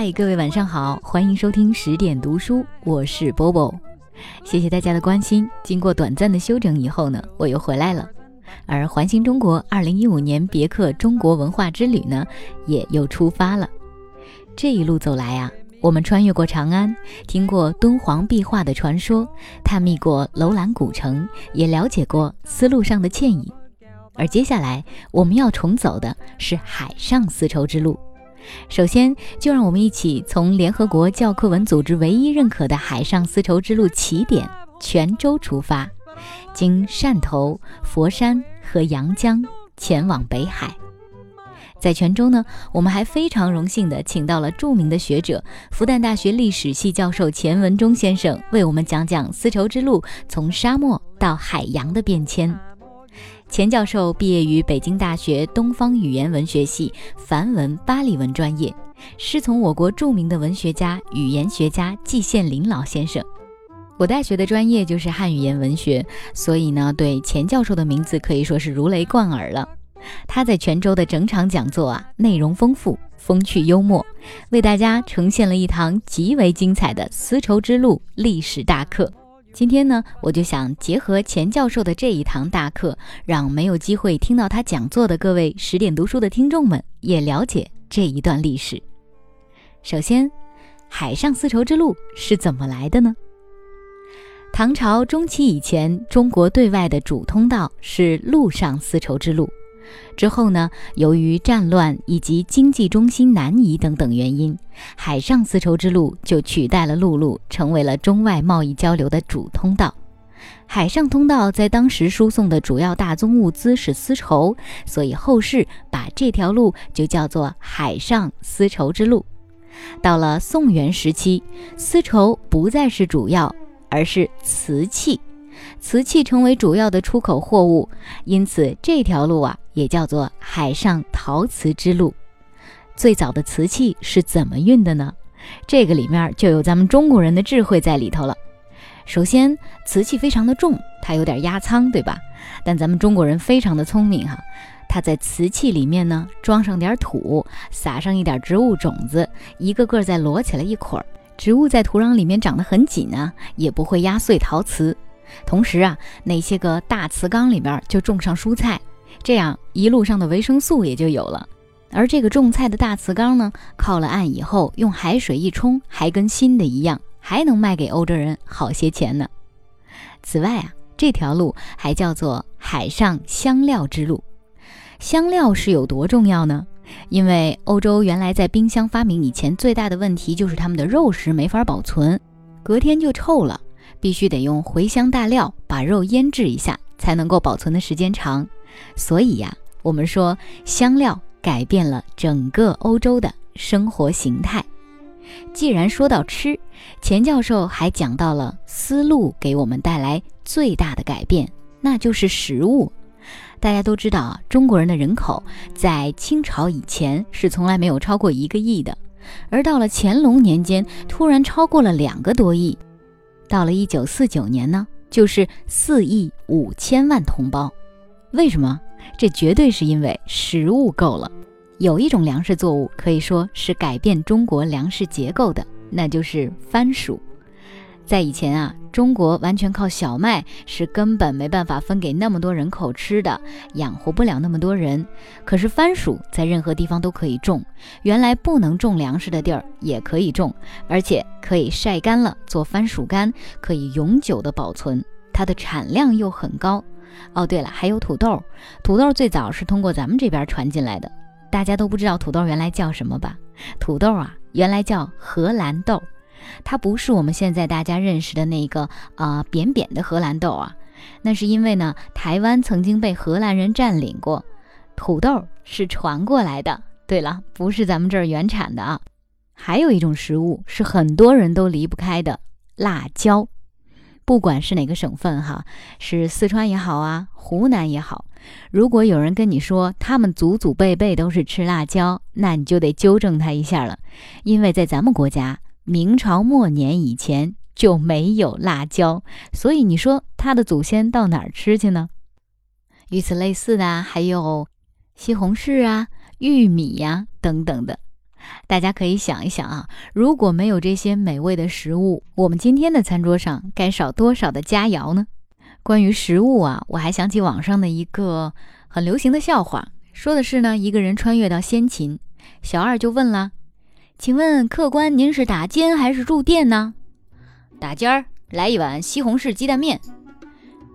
嗨，各位晚上好，欢迎收听十点读书，我是波波。谢谢大家的关心。经过短暂的休整以后呢，我又回来了。而环形中国二零一五年别克中国文化之旅呢，也又出发了。这一路走来啊，我们穿越过长安，听过敦煌壁画的传说，探秘过楼兰古城，也了解过丝路上的倩影。而接下来我们要重走的是海上丝绸之路。首先，就让我们一起从联合国教科文组织唯一认可的海上丝绸之路起点泉州出发，经汕头、佛山和阳江前往北海。在泉州呢，我们还非常荣幸地请到了著名的学者、复旦大学历史系教授钱文忠先生，为我们讲讲丝绸之路从沙漠到海洋的变迁。钱教授毕业于北京大学东方语言文学系梵文巴利文专业，师从我国著名的文学家、语言学家季羡林老先生。我大学的专业就是汉语言文学，所以呢，对钱教授的名字可以说是如雷贯耳了。他在泉州的整场讲座啊，内容丰富，风趣幽默，为大家呈现了一堂极为精彩的丝绸之路历史大课。今天呢，我就想结合钱教授的这一堂大课，让没有机会听到他讲座的各位十点读书的听众们也了解这一段历史。首先，海上丝绸之路是怎么来的呢？唐朝中期以前，中国对外的主通道是陆上丝绸之路。之后呢，由于战乱以及经济中心南移等等原因，海上丝绸之路就取代了陆路，成为了中外贸易交流的主通道。海上通道在当时输送的主要大宗物资是丝绸，所以后世把这条路就叫做海上丝绸之路。到了宋元时期，丝绸不再是主要，而是瓷器。瓷器成为主要的出口货物，因此这条路啊也叫做海上陶瓷之路。最早的瓷器是怎么运的呢？这个里面就有咱们中国人的智慧在里头了。首先，瓷器非常的重，它有点压舱，对吧？但咱们中国人非常的聪明哈，他在瓷器里面呢装上点土，撒上一点植物种子，一个个再摞起来一捆儿，植物在土壤里面长得很紧啊，也不会压碎陶瓷。同时啊，那些个大瓷缸里边就种上蔬菜，这样一路上的维生素也就有了。而这个种菜的大瓷缸呢，靠了岸以后，用海水一冲，还跟新的一样，还能卖给欧洲人好些钱呢。此外啊，这条路还叫做海上香料之路。香料是有多重要呢？因为欧洲原来在冰箱发明以前，最大的问题就是他们的肉食没法保存，隔天就臭了。必须得用茴香大料把肉腌制一下，才能够保存的时间长。所以呀，我们说香料改变了整个欧洲的生活形态。既然说到吃，钱教授还讲到了丝路给我们带来最大的改变，那就是食物。大家都知道啊，中国人的人口在清朝以前是从来没有超过一个亿的，而到了乾隆年间，突然超过了两个多亿。到了一九四九年呢，就是四亿五千万同胞。为什么？这绝对是因为食物够了。有一种粮食作物可以说是改变中国粮食结构的，那就是番薯。在以前啊，中国完全靠小麦是根本没办法分给那么多人口吃的，养活不了那么多人。可是番薯在任何地方都可以种，原来不能种粮食的地儿也可以种，而且可以晒干了做番薯干，可以永久的保存，它的产量又很高。哦，对了，还有土豆，土豆最早是通过咱们这边传进来的，大家都不知道土豆原来叫什么吧？土豆啊，原来叫荷兰豆。它不是我们现在大家认识的那个啊扁扁的荷兰豆啊，那是因为呢台湾曾经被荷兰人占领过，土豆是传过来的。对了，不是咱们这儿原产的啊。还有一种食物是很多人都离不开的辣椒，不管是哪个省份哈，是四川也好啊，湖南也好，如果有人跟你说他们祖祖辈辈都是吃辣椒，那你就得纠正他一下了，因为在咱们国家。明朝末年以前就没有辣椒，所以你说他的祖先到哪儿吃去呢？与此类似的还有西红柿啊、玉米呀等等的。大家可以想一想啊，如果没有这些美味的食物，我们今天的餐桌上该少多少的佳肴呢？关于食物啊，我还想起网上的一个很流行的笑话，说的是呢，一个人穿越到先秦，小二就问了：“请问客官，您是打尖还是住店呢？”“打尖儿，来一碗西红柿鸡蛋面。”“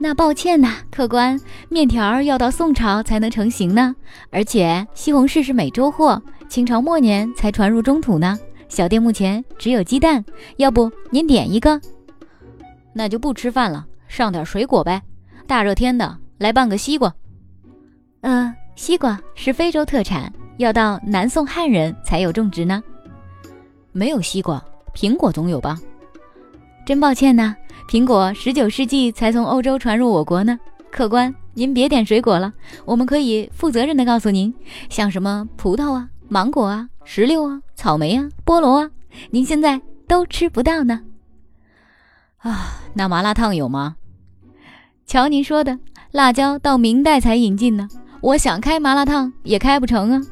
那抱歉呐，客官，面条要到宋朝才能成型呢，而且西红柿是美洲货。”清朝末年才传入中土呢。小店目前只有鸡蛋，要不您点一个？那就不吃饭了，上点水果呗。大热天的，来半个西瓜。嗯，西瓜是非洲特产，要到南宋汉人才有种植呢。没有西瓜，苹果总有吧？真抱歉呐，苹果十九世纪才从欧洲传入我国呢。客官，您别点水果了，我们可以负责任的告诉您，像什么葡萄啊。芒果啊，石榴啊，草莓啊，菠萝啊，您现在都吃不到呢。啊，那麻辣烫有吗？瞧您说的，辣椒到明代才引进呢，我想开麻辣烫也开不成啊。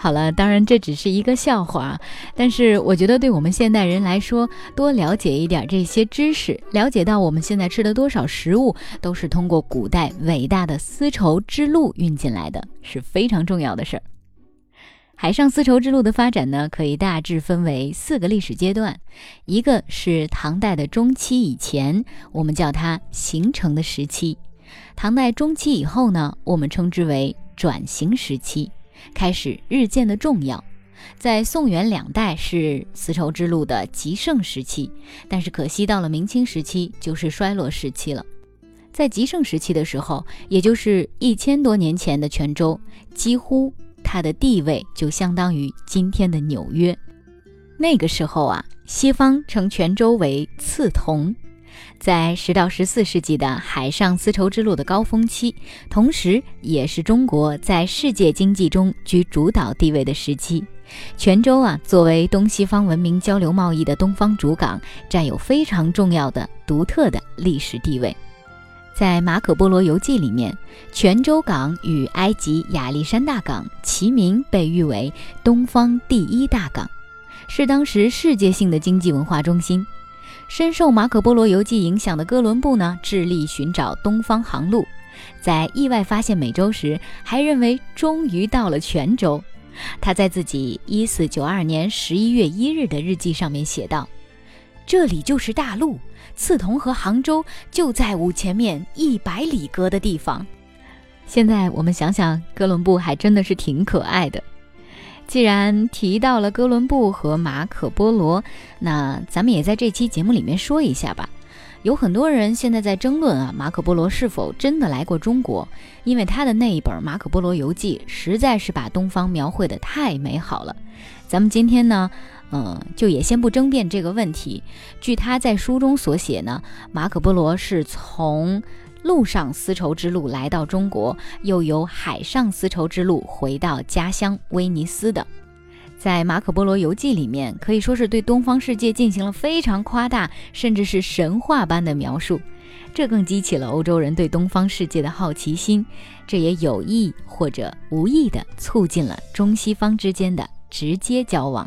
好了，当然这只是一个笑话，但是我觉得对我们现代人来说，多了解一点这些知识，了解到我们现在吃的多少食物都是通过古代伟大的丝绸之路运进来的，是非常重要的事儿。海上丝绸之路的发展呢，可以大致分为四个历史阶段，一个是唐代的中期以前，我们叫它形成的时期；唐代中期以后呢，我们称之为转型时期。开始日渐的重要，在宋元两代是丝绸之路的极盛时期，但是可惜到了明清时期就是衰落时期了。在极盛时期的时候，也就是一千多年前的泉州，几乎它的地位就相当于今天的纽约。那个时候啊，西方称泉州为刺桐。在十到十四世纪的海上丝绸之路的高峰期，同时也是中国在世界经济中居主导地位的时期。泉州啊，作为东西方文明交流贸易的东方主港，占有非常重要的、独特的历史地位。在《马可·波罗游记》里面，泉州港与埃及亚历山大港齐名，被誉为东方第一大港，是当时世界性的经济文化中心。深受马可·波罗游记影响的哥伦布呢，致力寻找东方航路，在意外发现美洲时，还认为终于到了泉州。他在自己一四九二年十一月一日的日记上面写道：“这里就是大陆，刺桐和杭州就在屋前面一百里隔的地方。”现在我们想想，哥伦布还真的是挺可爱的。既然提到了哥伦布和马可波罗，那咱们也在这期节目里面说一下吧。有很多人现在在争论啊，马可波罗是否真的来过中国？因为他的那一本《马可波罗游记》实在是把东方描绘的太美好了。咱们今天呢，嗯，就也先不争辩这个问题。据他在书中所写呢，马可波罗是从。陆上丝绸之路来到中国，又由海上丝绸之路回到家乡威尼斯的，在《马可·波罗游记》里面可以说是对东方世界进行了非常夸大，甚至是神话般的描述，这更激起了欧洲人对东方世界的好奇心，这也有意或者无意的促进了中西方之间的直接交往。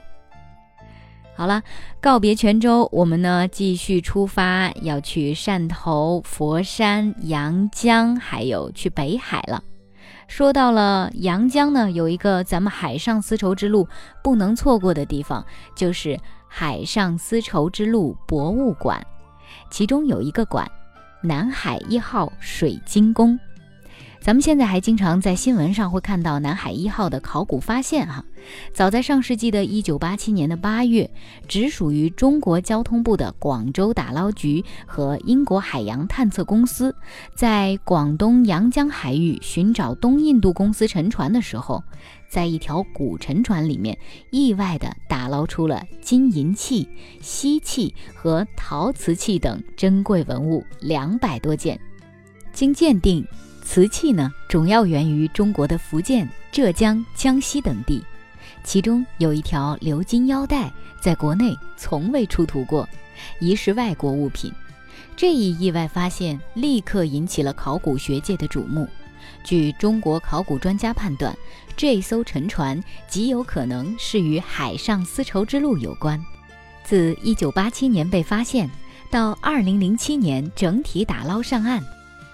好了，告别泉州，我们呢继续出发，要去汕头、佛山、阳江，还有去北海了。说到了阳江呢，有一个咱们海上丝绸之路不能错过的地方，就是海上丝绸之路博物馆，其中有一个馆——南海一号水晶宫。咱们现在还经常在新闻上会看到南海一号的考古发现哈。早在上世纪的一九八七年的八月，直属于中国交通部的广州打捞局和英国海洋探测公司，在广东阳江海域寻找东印度公司沉船的时候，在一条古沉船里面意外地打捞出了金银器、锡器和陶瓷器等珍贵文物两百多件，经鉴定。瓷器呢，主要源于中国的福建、浙江、江西等地，其中有一条鎏金腰带，在国内从未出土过，疑是外国物品。这一意外发现立刻引起了考古学界的瞩目。据中国考古专家判断，这艘沉船极有可能是与海上丝绸之路有关。自1987年被发现到2007年整体打捞上岸，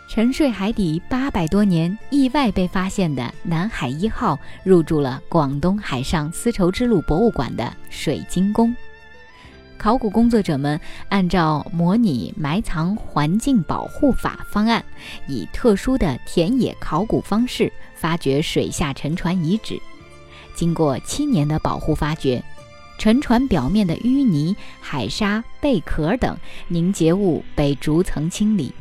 沉睡海底800多年，意外被发现的南海一号入住了广东海上丝绸之路博物馆的水晶宫。考古工作者们按照模拟埋藏环境保护法方案，以特殊的田野考古方式发掘水下沉船遗址。经过七年的保护发掘，沉船表面的淤泥、海沙、贝壳等凝结物被逐层清理，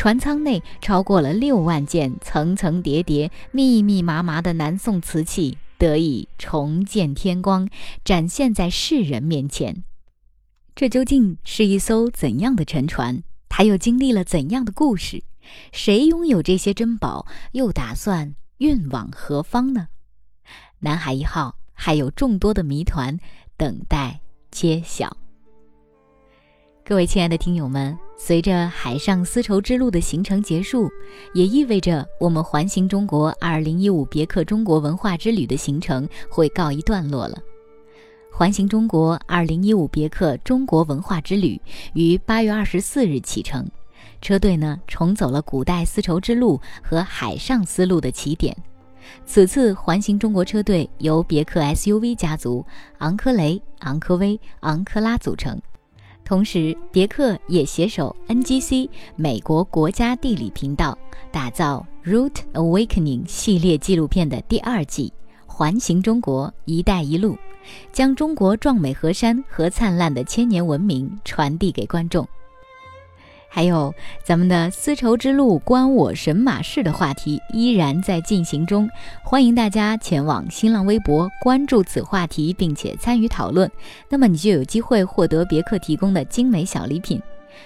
船舱内超过了六万件层层叠叠、密密麻麻的南宋瓷器得以重见天光，展现在世人面前。这究竟是一艘怎样的沉船？它又经历了怎样的故事？谁拥有这些珍宝？又打算运往何方呢？南海一号还有众多的谜团等待揭晓。各位亲爱的听友们，随着海上丝绸之路的行程结束，也意味着我们环行中国2015别克中国文化之旅的行程会告一段落了。环行中国2015别克中国文化之旅于8月24日启程，车队呢重走了古代丝绸之路和海上丝路的起点。此次环行中国车队由别克 SUV 家族昂科雷、昂科威、昂科拉组成，同时别克也携手 NGC 美国国家地理频道，打造《Route Awakening》系列纪录片的第二季《环形中国—一带一路》。将中国壮美河山和灿烂的千年文明传递给观众。还有咱们的丝绸之路关我神马事的话题依然在进行中，欢迎大家前往新浪微博关注此话题，并且参与讨论。那么你就有机会获得别克提供的精美小礼品。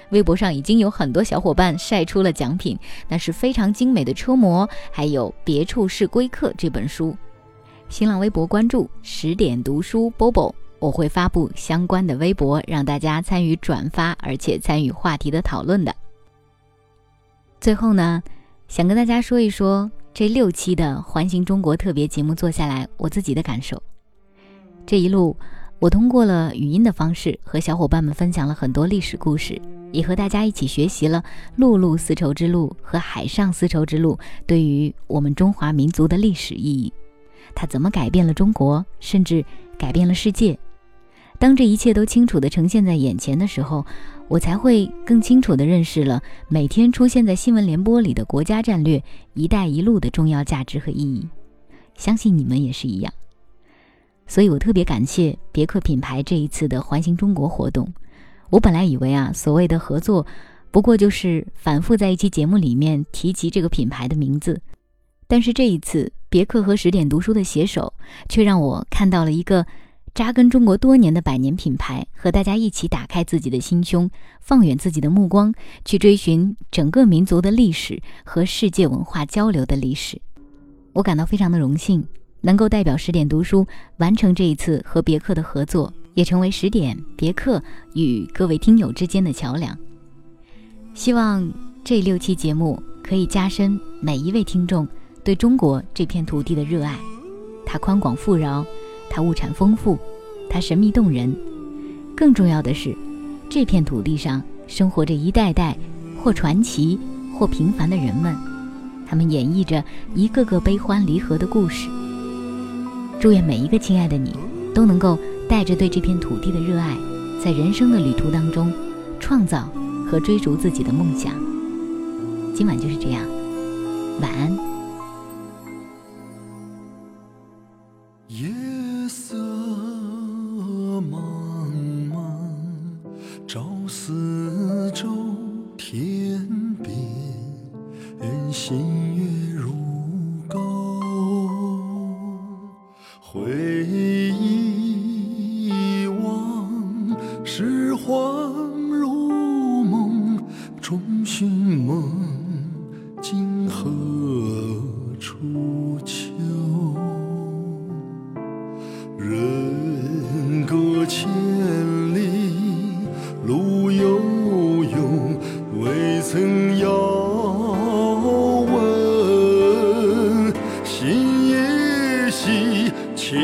微博上已经有很多小伙伴晒出了奖品，那是非常精美的车模，还有《别处是归客》这本书。新浪微博关注十点读书 Bobo，我会发布相关的微博，让大家参与转发，而且参与话题的讨论的。最后呢，想跟大家说一说这六期的环形中国特别节目做下来我自己的感受。这一路，我通过了语音的方式和小伙伴们分享了很多历史故事，也和大家一起学习了陆路丝绸之路和海上丝绸之路对于我们中华民族的历史意义。它怎么改变了中国，甚至改变了世界？当这一切都清楚地呈现在眼前的时候，我才会更清楚地认识了每天出现在新闻联播里的国家战略“一带一路”的重要价值和意义。相信你们也是一样。所以我特别感谢别克品牌这一次的环形中国活动。我本来以为啊，所谓的合作，不过就是反复在一期节目里面提及这个品牌的名字，但是这一次。别克和十点读书的携手，却让我看到了一个扎根中国多年的百年品牌，和大家一起打开自己的心胸，放远自己的目光，去追寻整个民族的历史和世界文化交流的历史。我感到非常的荣幸，能够代表十点读书完成这一次和别克的合作，也成为十点别克与各位听友之间的桥梁。希望这六期节目可以加深每一位听众。对中国这片土地的热爱，它宽广富饶，它物产丰富，它神秘动人。更重要的是，这片土地上生活着一代代或传奇或平凡的人们，他们演绎着一个个悲欢离合的故事。祝愿每一个亲爱的你，都能够带着对这片土地的热爱，在人生的旅途当中，创造和追逐自己的梦想。今晚就是这样，晚安。今夜喜情